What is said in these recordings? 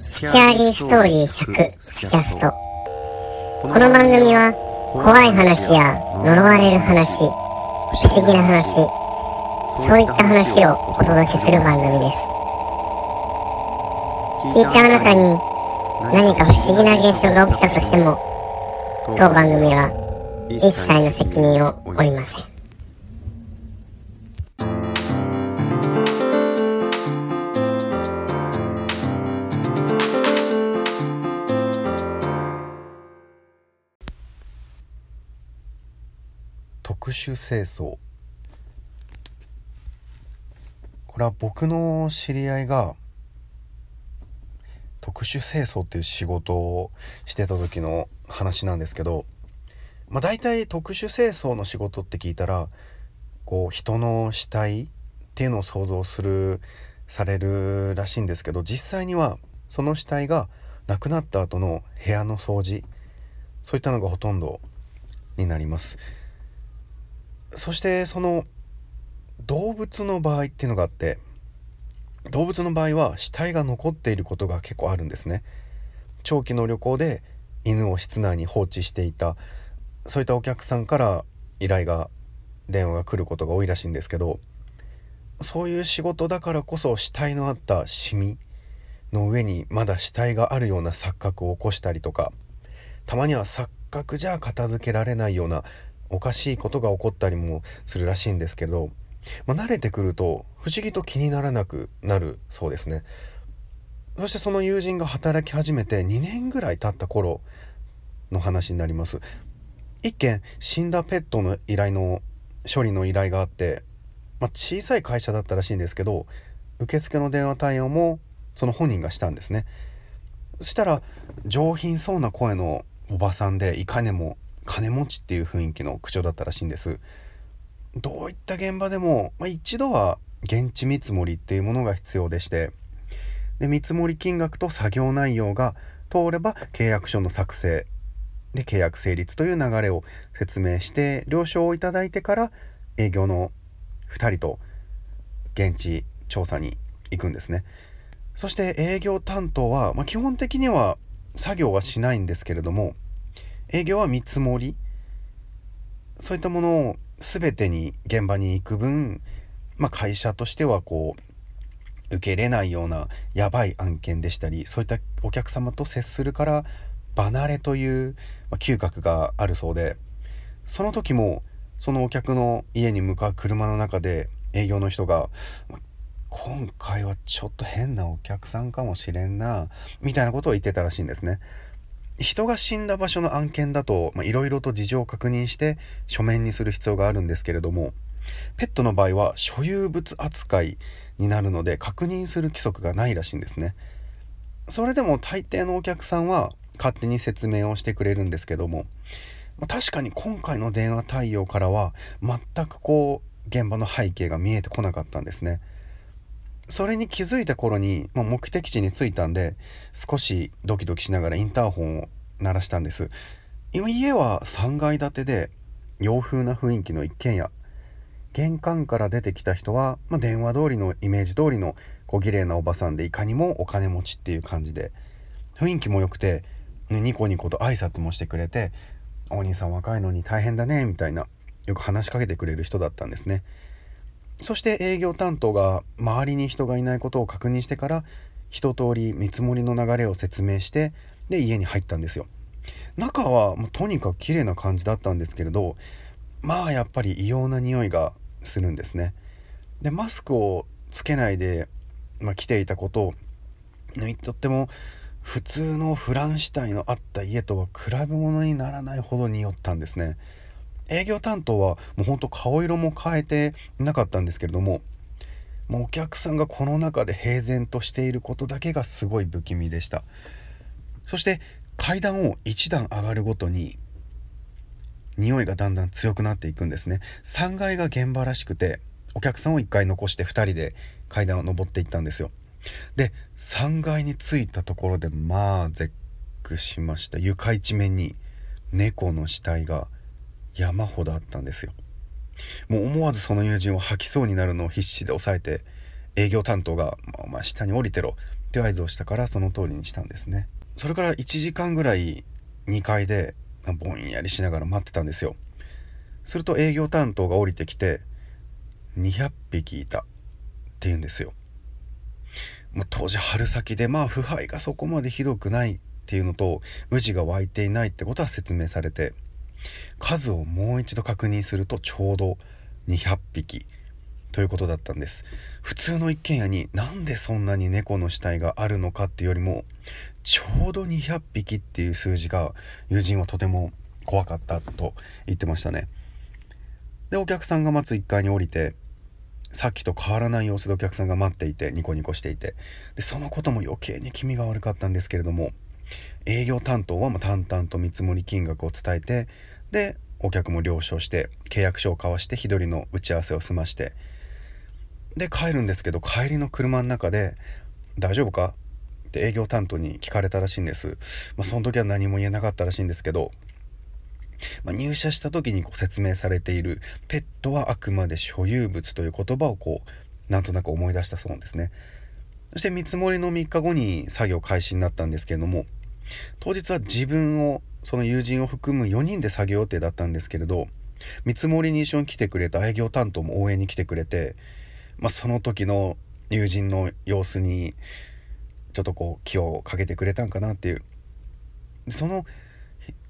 スキャーリーストーリー100スキャスト。この番組は怖い話や呪われる話不思議な話そういった話をお届けする番組です。聞いたあなたに何か不思議な現象が起きたとしても当番組は一切の責任を負いません。特殊清掃これは僕の知り合いが特殊清掃っていう仕事をしてた時の話なんですけどまあ大体特殊清掃の仕事って聞いたらこう人の死体っていうのを想像するされるらしいんですけど実際にはその死体が亡くなった後の部屋の掃除そういったのがほとんどになります。そしてその動物の場合っていうのがあって動物の場合は死体が残っていることが結構あるんですね。長期の旅行で犬を室内に放置していた。そういったお客さんから依頼が電話が来ることが多いらしいんですけどそういう仕事だからこそ死体のあったシミの上にまだ死体があるような錯覚を起こしたりとかたまには錯覚じゃ片付けられないようなおかしいことが起こったりもするらしいんですけど、まあ、慣れてくると不思議と気にならなくなるそうですね。そしてその友人が働き始めて2年ぐらい経った頃の話になります。一件死んだペットの依頼の処理の依頼があって、まあ、小さい会社だったらしいんですけど受付の電話対応もその本人がしたんですね。そしたら上品そうな声のおばさんでいかにも金持ちっていう雰囲気の口調だったらしいんです。どういった現場でも、まあ、一度は現地見積もりっていうものが必要でしてで見積もり金額と作業内容が通れば契約書の作成で契約成立という流れを説明して了承をいただいてから営業の2人と現地調査に行くんですね。そして営業担当は、まあ、基本的には作業はしないんですけれども営業は見積もりそういったものを全てに現場に行く分、まあ、会社としてはこう受け入れないようなやばい案件でしたりそういったお客様と接するから離れという、ま、嗅覚があるそうでその時もそのお客の家に向かう車の中で営業の人が「今回はちょっと変なお客さんかもしれんな」みたいなことを言ってたらしいんですね。人が死んだ場所の案件だといろいろと事情を確認して書面にする必要があるんですけれどもペットの場合は所有物扱いになるので確認する規則がないらしいんですね。それでも大抵のお客さんは勝手に説明をしてくれるんですけども確かに今回の電話対応からは全くこう現場の背景が見えてこなかったんですね。それに気づいた頃に、まあ、目的地に着いたんで少しドキドキしながらインターホンを鳴らしたんです今家は3階建てで洋風な雰囲気の一軒家玄関から出てきた人は、まあ、電話通りのイメージ通りの小綺麗なおばさんでいかにもお金持ちっていう感じで雰囲気も良くて、ニコニコと挨拶もしてくれて「お兄さん若いのに大変だね」みたいなよく話しかけてくれる人だったんですね。そして営業担当が周りに人がいないことを確認してから一通り見積もりの流れを説明してで家に入ったんですよ。中はもうとにかく綺麗な感じだったんですけれどまあやっぱり異様な匂いがするんですね。でマスクをつけないで、まあ、来ていたことをとっても普通のフランシュタイのあった家とは比べ物にならないほど匂ったんですね。営業担当はもうほんと顔色も変えてなかったんですけれどももうお客さんがこの中で平然としていることだけがすごい不気味でした。そして階段を1段上がるごとに匂いがだんだん強くなっていくんですね。3階が現場らしくてお客さんを1階残して2人で階段を上っていったんですよ。で3階に着いたところでまあ絶句しました。床一面に猫の死体が山ほどあったんですよ。もう思わずその友人を吐きそうになるのを必死で抑えて営業担当が「お前下に降りてろ」って合図をしたからその通りにしたんですね。それから1時間ぐらい2階でぼんやりしながら待ってたんですよ。すると営業担当が降りてきて200匹いたって言うんですよ。もう当時春先でまあ腐敗がそこまでひどくないっていうのと宇治が湧いていないってことは説明されて数をもう一度確認するとちょうど200匹ということだったんです。普通の一軒家になんでそんなに猫の死体があるのかっていうよりもちょうど200匹っていう数字が友人はとても怖かったと言ってましたね。でお客さんが待つ1階に降りてさっきと変わらない様子でお客さんが待っていてニコニコしていてでそのことも余計に気味が悪かったんですけれども営業担当はもう淡々と見積もり金額を伝えてでお客も了承して契約書を交わして日取りの打ち合わせを済ましてで帰るんですけど帰りの車の中で「大丈夫か?」って営業担当に聞かれたらしいんです、まあ、その時は何も言えなかったらしいんですけど、まあ、入社した時にこう説明されている「ペットはあくまで所有物」という言葉をこうなんとなく思い出したそうですねそして見積もりの3日後に作業開始になったんですけれども当日は自分をその友人を含む4人で作業予定だったんですけれど見積もりに一緒に来てくれた営業担当も応援に来てくれてまあ、その時の友人の様子にちょっとこう気をかけてくれたんかなっていう。その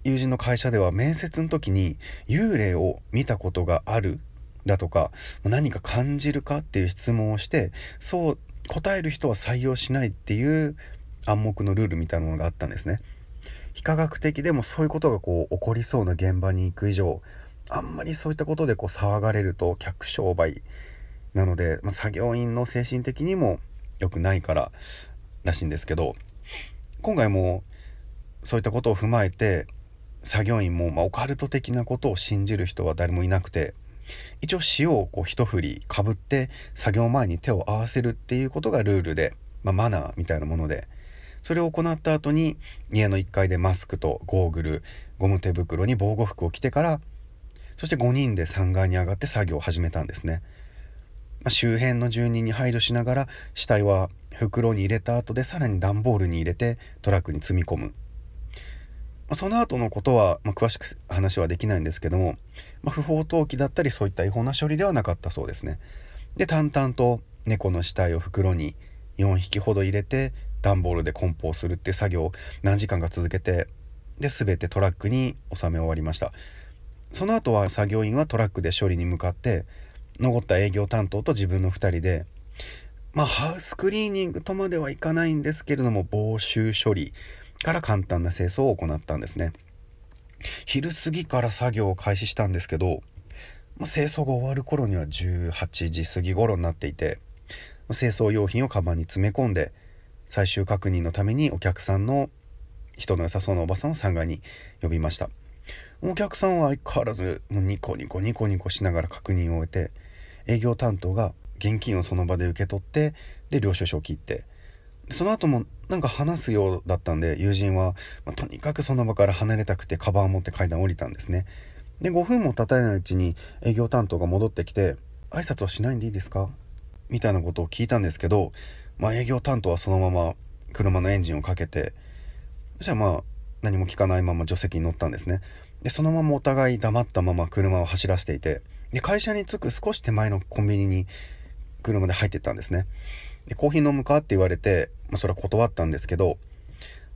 友人の会社では面接の時に幽霊を見たことがあるだとか何か感じるかっていう質問をしてそう答える人は採用しないっていう暗黙のルールみたいなものがあったんですね。非科学的でもそういうことがこう起こりそうな現場に行く以上あんまりそういったことでこう騒がれると客商売なので、まあ、作業員の精神的にも良くないかららしいんですけど今回もそういったことを踏まえて作業員も、まあ、オカルト的なことを信じる人は誰もいなくて一応塩をこう一振りかぶって作業前に手を合わせるっていうことがルールで、まあ、マナーみたいなものでそれを行った後に家の1階でマスクとゴーグルゴム手袋に防護服を着てからそして5人で3階に上がって作業を始めたんですね。まあ、周辺の住人に配慮しながら死体は袋に入れた後でさらに段ボールに入れてトラックに積み込む、その後のことは、まあ、詳しく話はできないんですけども、ま不法投棄だったりそういった違法な処理ではなかったそうですねで淡々と猫の死体を袋に4匹ほど入れて段ボールで梱包するっていう作業を何時間か続けてで全てトラックに収め終わりました。その後は作業員はトラックで処理に向かって残った営業担当と自分の2人でまあハウスクリーニングとまではいかないんですけれども防臭処理から簡単な清掃を行ったんですね。昼過ぎから作業を開始したんですけど、まあ、清掃が終わる頃には18時過ぎ頃になっていて清掃用品をカバンに詰め込んで最終確認のためにお客さんの人の良さそうなおばさんを3階に呼びましたお客さんは相変わらずもうニコニコニコニコしながら確認を終えて営業担当が現金をその場で受け取ってで領収書を切ってその後もなんか話すようだったんで友人は、まあ、とにかくその場から離れたくてカバンを持って階段を降りたんですねで5分も経たないうちに営業担当が戻ってきて「挨拶はしないんでいいですか?」みたいなことを聞いたんですけど、まあ、営業担当はそのまま車のエンジンをかけてそしたらまあ何も聞かないまま助手席に乗ったんですね。でそのままお互い黙ったまま車を走らせていてで会社に着く少し手前のコンビニに車で入ってったんですね。でコーヒー飲むかって言われて、まあ、それは断ったんですけど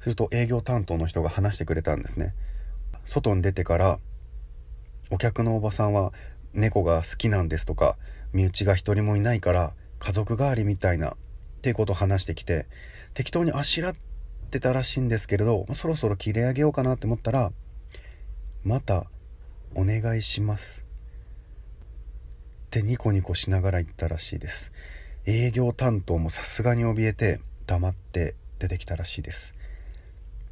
すると営業担当の人が話してくれたんですね。外に出てからお客のおばさんは猫が好きなんですとか身内が一人もいないから家族代わりみたいなていうことを話してきて適当にあしらってたらしいんですけれど、そろそろ切り上げようかなって思ったらまたお願いします。ってニコニコしながら言ったらしいです。営業担当もさすがに怯えて黙って出てきたらしいです。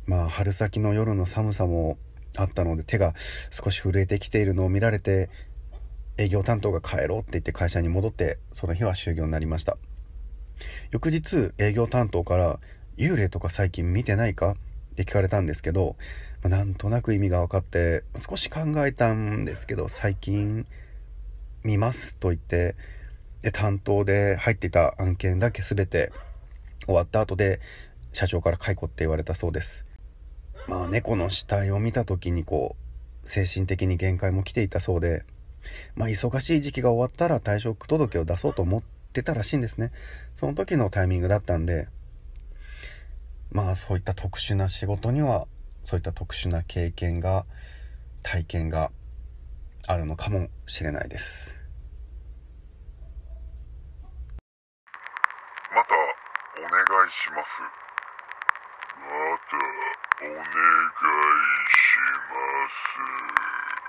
まあ春先の夜の寒さもあったので手が少し震えてきているのを見られて営業担当が帰ろうって言って会社に戻ってその日は終業になりました。翌日営業担当から「幽霊とか最近見てないか?」って聞かれたんですけど、ま、なんとなく意味が分かって少し考えたんですけど最近見ますと言ってで担当で入っていた案件だけ全て終わった後で社長から解雇って言われたそうですまあ猫の死体を見た時にこう精神的に限界も来ていたそうでまあ忙しい時期が終わったら退職届を出そうと思ってたらしいんですね。その時のタイミングだったんでまあそういった特殊な仕事にはそういった特殊な経験が体験があるのかもしれないです。またお願いします。またお願いしい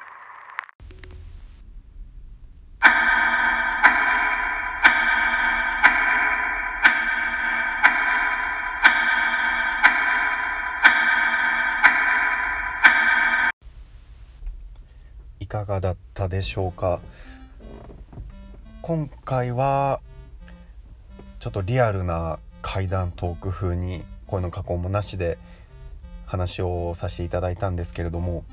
かがだったでしょうか？今回はちょっとリアルな怪談トーク風に声の加工もなしで話をさせていただいたんですけれども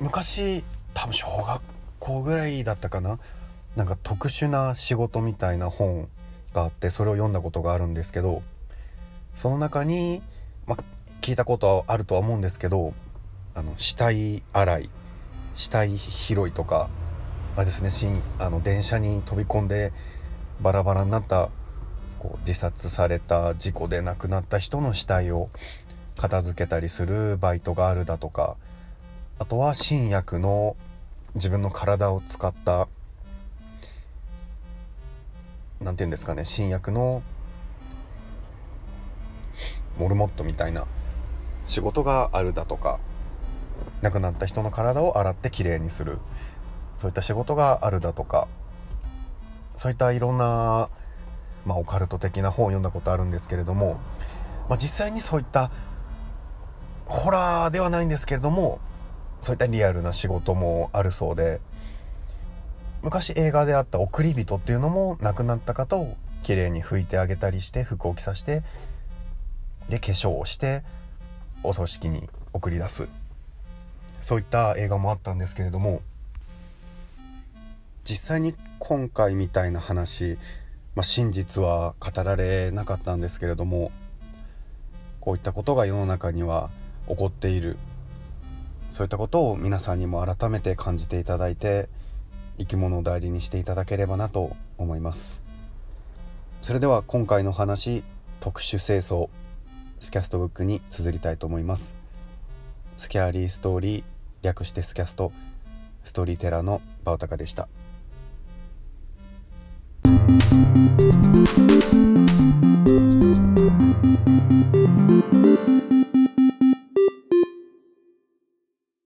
昔多分小学校ぐらいだったかな？なんか特殊な仕事みたいな本があってそれを読んだことがあるんですけどその中に、まあ、聞いたことはあるとは思うんですけどあの死体洗い死体拾いとかあですね新あの電車に飛び込んでバラバラになったこう自殺された事故で亡くなった人の死体を片付けたりするバイトがあるだとかあとは新薬の自分の体を使った何て言うんですかね新薬のモルモットみたいな仕事があるだとか亡くなった人の体を洗ってきれいにする。そういった仕事があるだとか。そういったいろんな、まあ、オカルト的な本を読んだことあるんですけれども、まあ、実際にそういったホラーではないんですけれどもそういったリアルな仕事もあるそうで。昔映画であった「送り人」っていうのも亡くなった方をきれいに拭いてあげたりして服を着させてで化粧をしてお葬式に送り出す。そういった映画もあったんですけれども実際に今回みたいな話、まあ、真実は語られなかったんですけれどもこういったことが世の中には起こっている。そういったことを皆さんにも改めて感じていただいて生き物を大事にしていただければなと思います。それでは今回の話特殊清掃スキャストブックに綴りたいと思います。スキャーリーストーリー略してスキャストストーリーテラーのバオタカでした。